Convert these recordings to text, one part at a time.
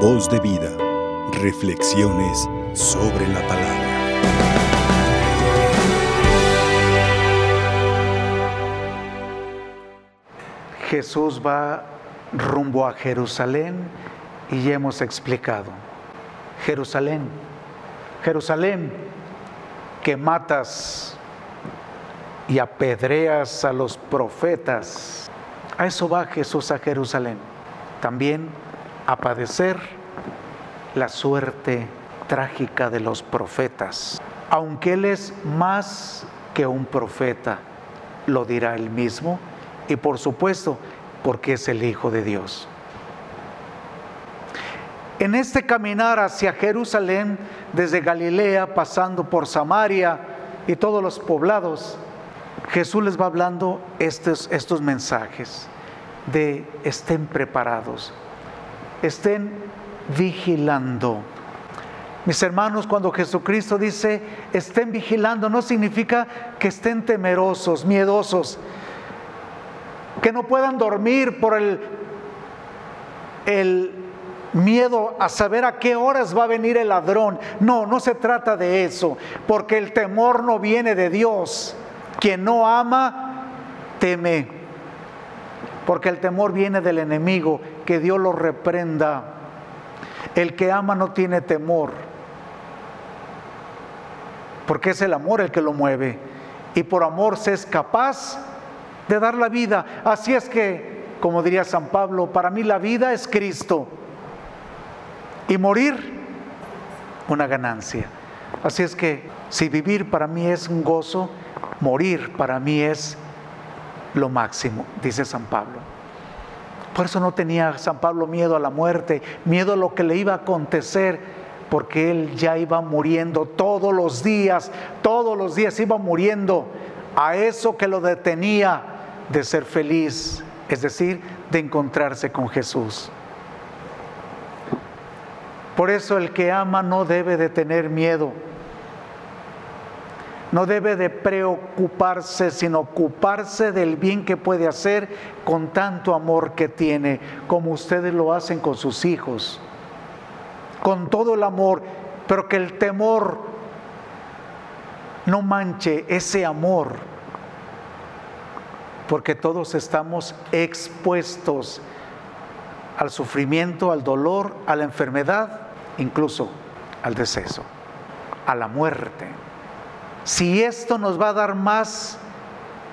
Voz de vida. Reflexiones sobre la palabra. Jesús va rumbo a Jerusalén y ya hemos explicado. Jerusalén, Jerusalén, que matas y apedreas a los profetas. A eso va Jesús a Jerusalén. También a padecer la suerte trágica de los profetas. Aunque Él es más que un profeta, lo dirá Él mismo, y por supuesto, porque es el Hijo de Dios. En este caminar hacia Jerusalén, desde Galilea, pasando por Samaria y todos los poblados, Jesús les va hablando estos, estos mensajes de estén preparados, estén vigilando. Mis hermanos, cuando Jesucristo dice estén vigilando, no significa que estén temerosos, miedosos, que no puedan dormir por el, el miedo a saber a qué horas va a venir el ladrón. No, no se trata de eso, porque el temor no viene de Dios. Quien no ama, teme, porque el temor viene del enemigo, que Dios lo reprenda. El que ama no tiene temor, porque es el amor el que lo mueve, y por amor se es capaz de dar la vida. Así es que, como diría San Pablo, para mí la vida es Cristo y morir una ganancia. Así es que si vivir para mí es un gozo, morir para mí es lo máximo, dice San Pablo. Por eso no tenía San Pablo miedo a la muerte, miedo a lo que le iba a acontecer, porque él ya iba muriendo todos los días, todos los días iba muriendo a eso que lo detenía de ser feliz, es decir, de encontrarse con Jesús. Por eso el que ama no debe de tener miedo, no debe de preocuparse, sino ocuparse del bien que puede hacer con tanto amor que tiene, como ustedes lo hacen con sus hijos, con todo el amor, pero que el temor no manche ese amor, porque todos estamos expuestos al sufrimiento, al dolor, a la enfermedad, incluso al deceso, a la muerte. Si esto nos va a dar más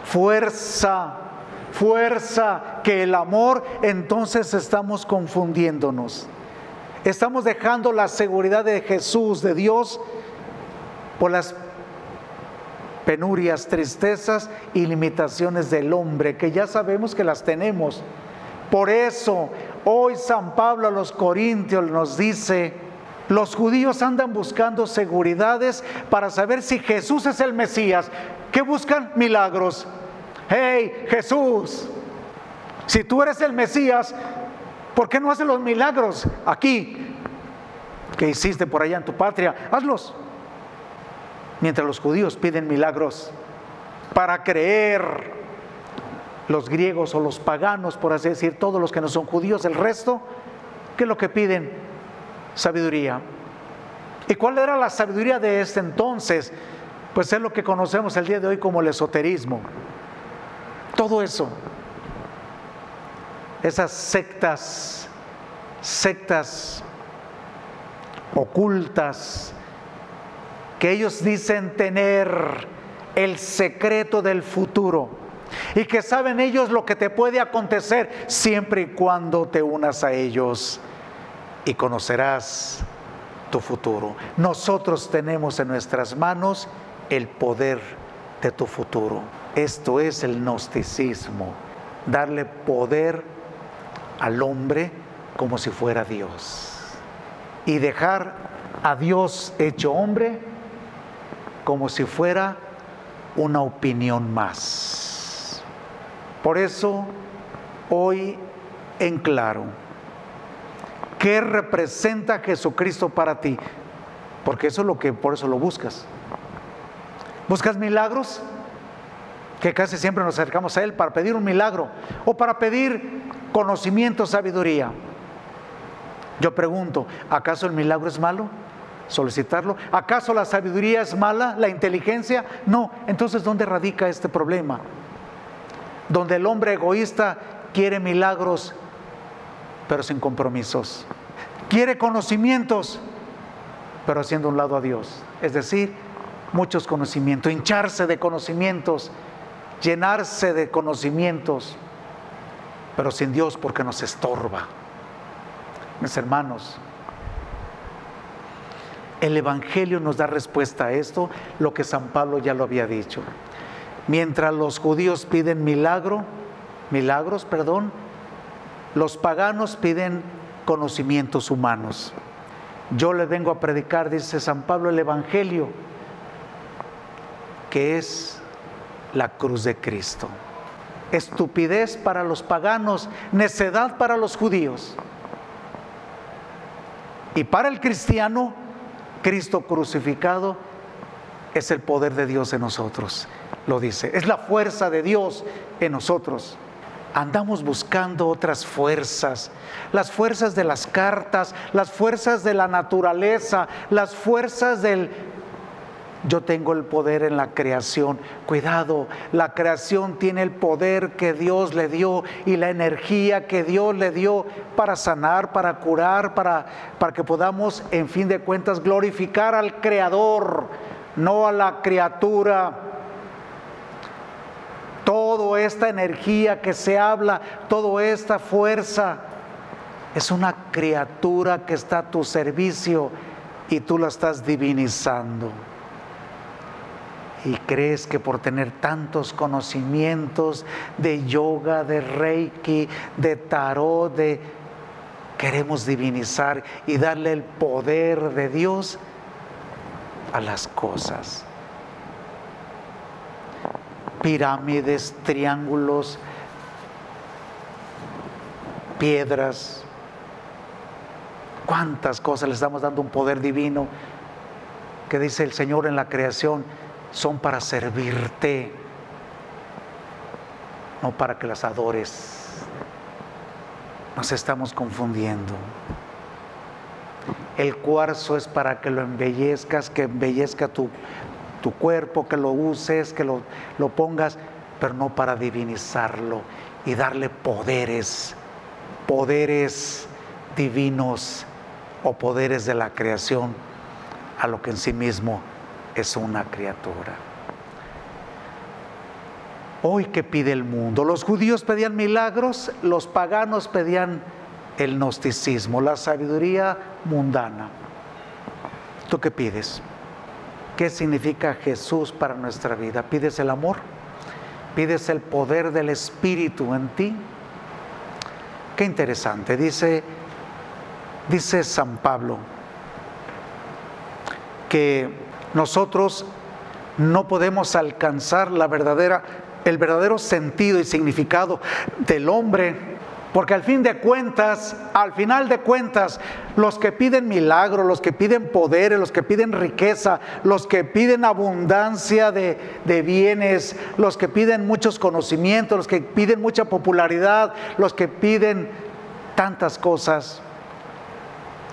fuerza, fuerza que el amor, entonces estamos confundiéndonos. Estamos dejando la seguridad de Jesús, de Dios, por las penurias, tristezas y limitaciones del hombre, que ya sabemos que las tenemos. Por eso, hoy San Pablo a los Corintios nos dice, los judíos andan buscando seguridades para saber si Jesús es el Mesías. ¿Qué buscan? Milagros. Hey, Jesús, si tú eres el Mesías, ¿por qué no haces los milagros aquí que hiciste por allá en tu patria? Hazlos. Mientras los judíos piden milagros para creer, los griegos o los paganos, por así decir, todos los que no son judíos, el resto, ¿qué es lo que piden? Sabiduría. ¿Y cuál era la sabiduría de este entonces? Pues es lo que conocemos el día de hoy como el esoterismo. Todo eso. Esas sectas, sectas ocultas, que ellos dicen tener el secreto del futuro y que saben ellos lo que te puede acontecer siempre y cuando te unas a ellos y conocerás tu futuro. Nosotros tenemos en nuestras manos el poder de tu futuro. Esto es el gnosticismo, darle poder al hombre como si fuera Dios y dejar a Dios hecho hombre como si fuera una opinión más. Por eso, hoy en claro, ¿Qué representa Jesucristo para ti? Porque eso es lo que por eso lo buscas. ¿Buscas milagros? Que casi siempre nos acercamos a Él para pedir un milagro o para pedir conocimiento, sabiduría. Yo pregunto, ¿acaso el milagro es malo? Solicitarlo. ¿Acaso la sabiduría es mala? ¿La inteligencia? No. Entonces, ¿dónde radica este problema? Donde el hombre egoísta quiere milagros, pero sin compromisos. Quiere conocimientos, pero haciendo un lado a Dios. Es decir, muchos conocimientos, hincharse de conocimientos, llenarse de conocimientos, pero sin Dios porque nos estorba. Mis hermanos, el Evangelio nos da respuesta a esto, lo que San Pablo ya lo había dicho. Mientras los judíos piden milagro, milagros, perdón, los paganos piden conocimientos humanos. Yo le vengo a predicar, dice San Pablo, el Evangelio, que es la cruz de Cristo. Estupidez para los paganos, necedad para los judíos. Y para el cristiano, Cristo crucificado es el poder de Dios en nosotros, lo dice. Es la fuerza de Dios en nosotros. Andamos buscando otras fuerzas, las fuerzas de las cartas, las fuerzas de la naturaleza, las fuerzas del yo tengo el poder en la creación. Cuidado, la creación tiene el poder que Dios le dio y la energía que Dios le dio para sanar, para curar, para, para que podamos, en fin de cuentas, glorificar al Creador, no a la criatura. Esta energía que se habla, toda esta fuerza, es una criatura que está a tu servicio y tú la estás divinizando y crees que por tener tantos conocimientos de yoga, de reiki, de tarot, de queremos divinizar y darle el poder de Dios a las cosas. Pirámides, triángulos, piedras. ¿Cuántas cosas le estamos dando un poder divino que dice el Señor en la creación? son para servirte, no para que las adores. Nos estamos confundiendo. El cuarzo es para que lo embellezcas, que embellezca tu, tu cuerpo, que lo uses, que lo, lo pongas, pero no para divinizarlo y darle poderes, poderes divinos o poderes de la creación a lo que en sí mismo es una criatura. Hoy que pide el mundo, los judíos pedían milagros, los paganos pedían el gnosticismo, la sabiduría mundana. ¿Tú qué pides? ¿Qué significa Jesús para nuestra vida? ¿Pides el amor? ¿Pides el poder del Espíritu en ti? Qué interesante, dice, dice San Pablo, que nosotros no podemos alcanzar la verdadera, el verdadero sentido y significado del hombre. Porque al fin de cuentas, al final de cuentas, los que piden milagro, los que piden poderes, los que piden riqueza, los que piden abundancia de, de, bienes, los que piden muchos conocimientos, los que piden mucha popularidad, los que piden tantas cosas,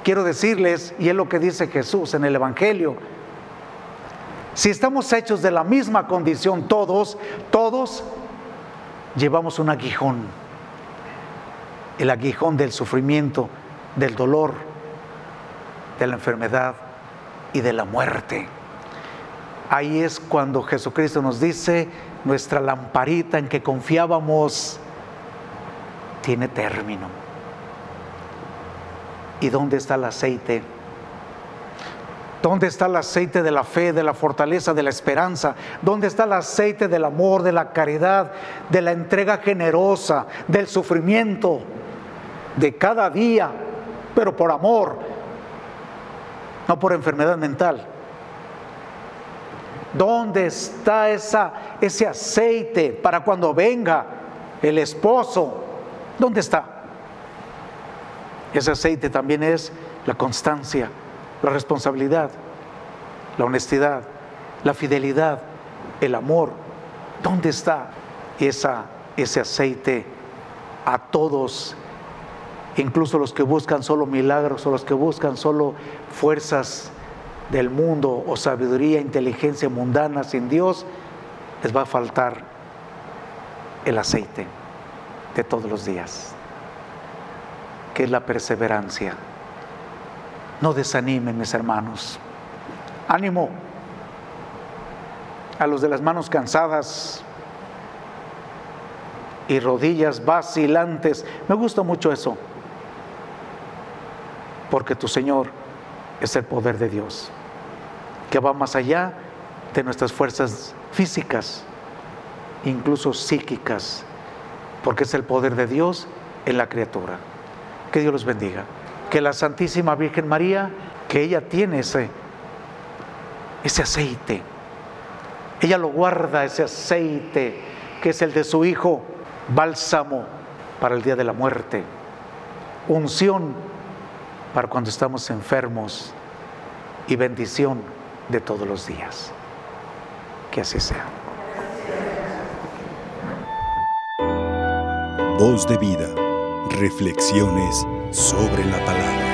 quiero decirles, y es lo que dice Jesús en el Evangelio, si estamos hechos de la misma condición todos, todos llevamos un aguijón. El aguijón del sufrimiento, del dolor, de la enfermedad y de la muerte. Ahí es cuando Jesucristo nos dice, nuestra lamparita en que confiábamos tiene término. ¿Y dónde está el aceite? ¿Dónde está el aceite de la fe, de la fortaleza, de la esperanza? ¿Dónde está el aceite del amor, de la caridad, de la entrega generosa, del sufrimiento de cada día, pero por amor, no por enfermedad mental? ¿Dónde está esa, ese aceite para cuando venga el esposo? ¿Dónde está? Ese aceite también es la constancia la responsabilidad, la honestidad, la fidelidad, el amor. ¿Dónde está esa, ese aceite a todos Incluso los que buscan solo milagros o los que buscan solo fuerzas del mundo o sabiduría, inteligencia mundana sin Dios, les va a faltar el aceite de todos los días, que es la perseverancia. No desanimen, mis hermanos. Ánimo a los de las manos cansadas y rodillas vacilantes. Me gusta mucho eso, porque tu Señor es el poder de Dios, que va más allá de nuestras fuerzas físicas, incluso psíquicas, porque es el poder de Dios en la criatura. Que Dios los bendiga. Que la Santísima Virgen María, que ella tiene ese, ese aceite, ella lo guarda, ese aceite que es el de su Hijo, bálsamo para el día de la muerte, unción para cuando estamos enfermos y bendición de todos los días. Que así sea. Voz de vida. Reflexiones sobre la palabra.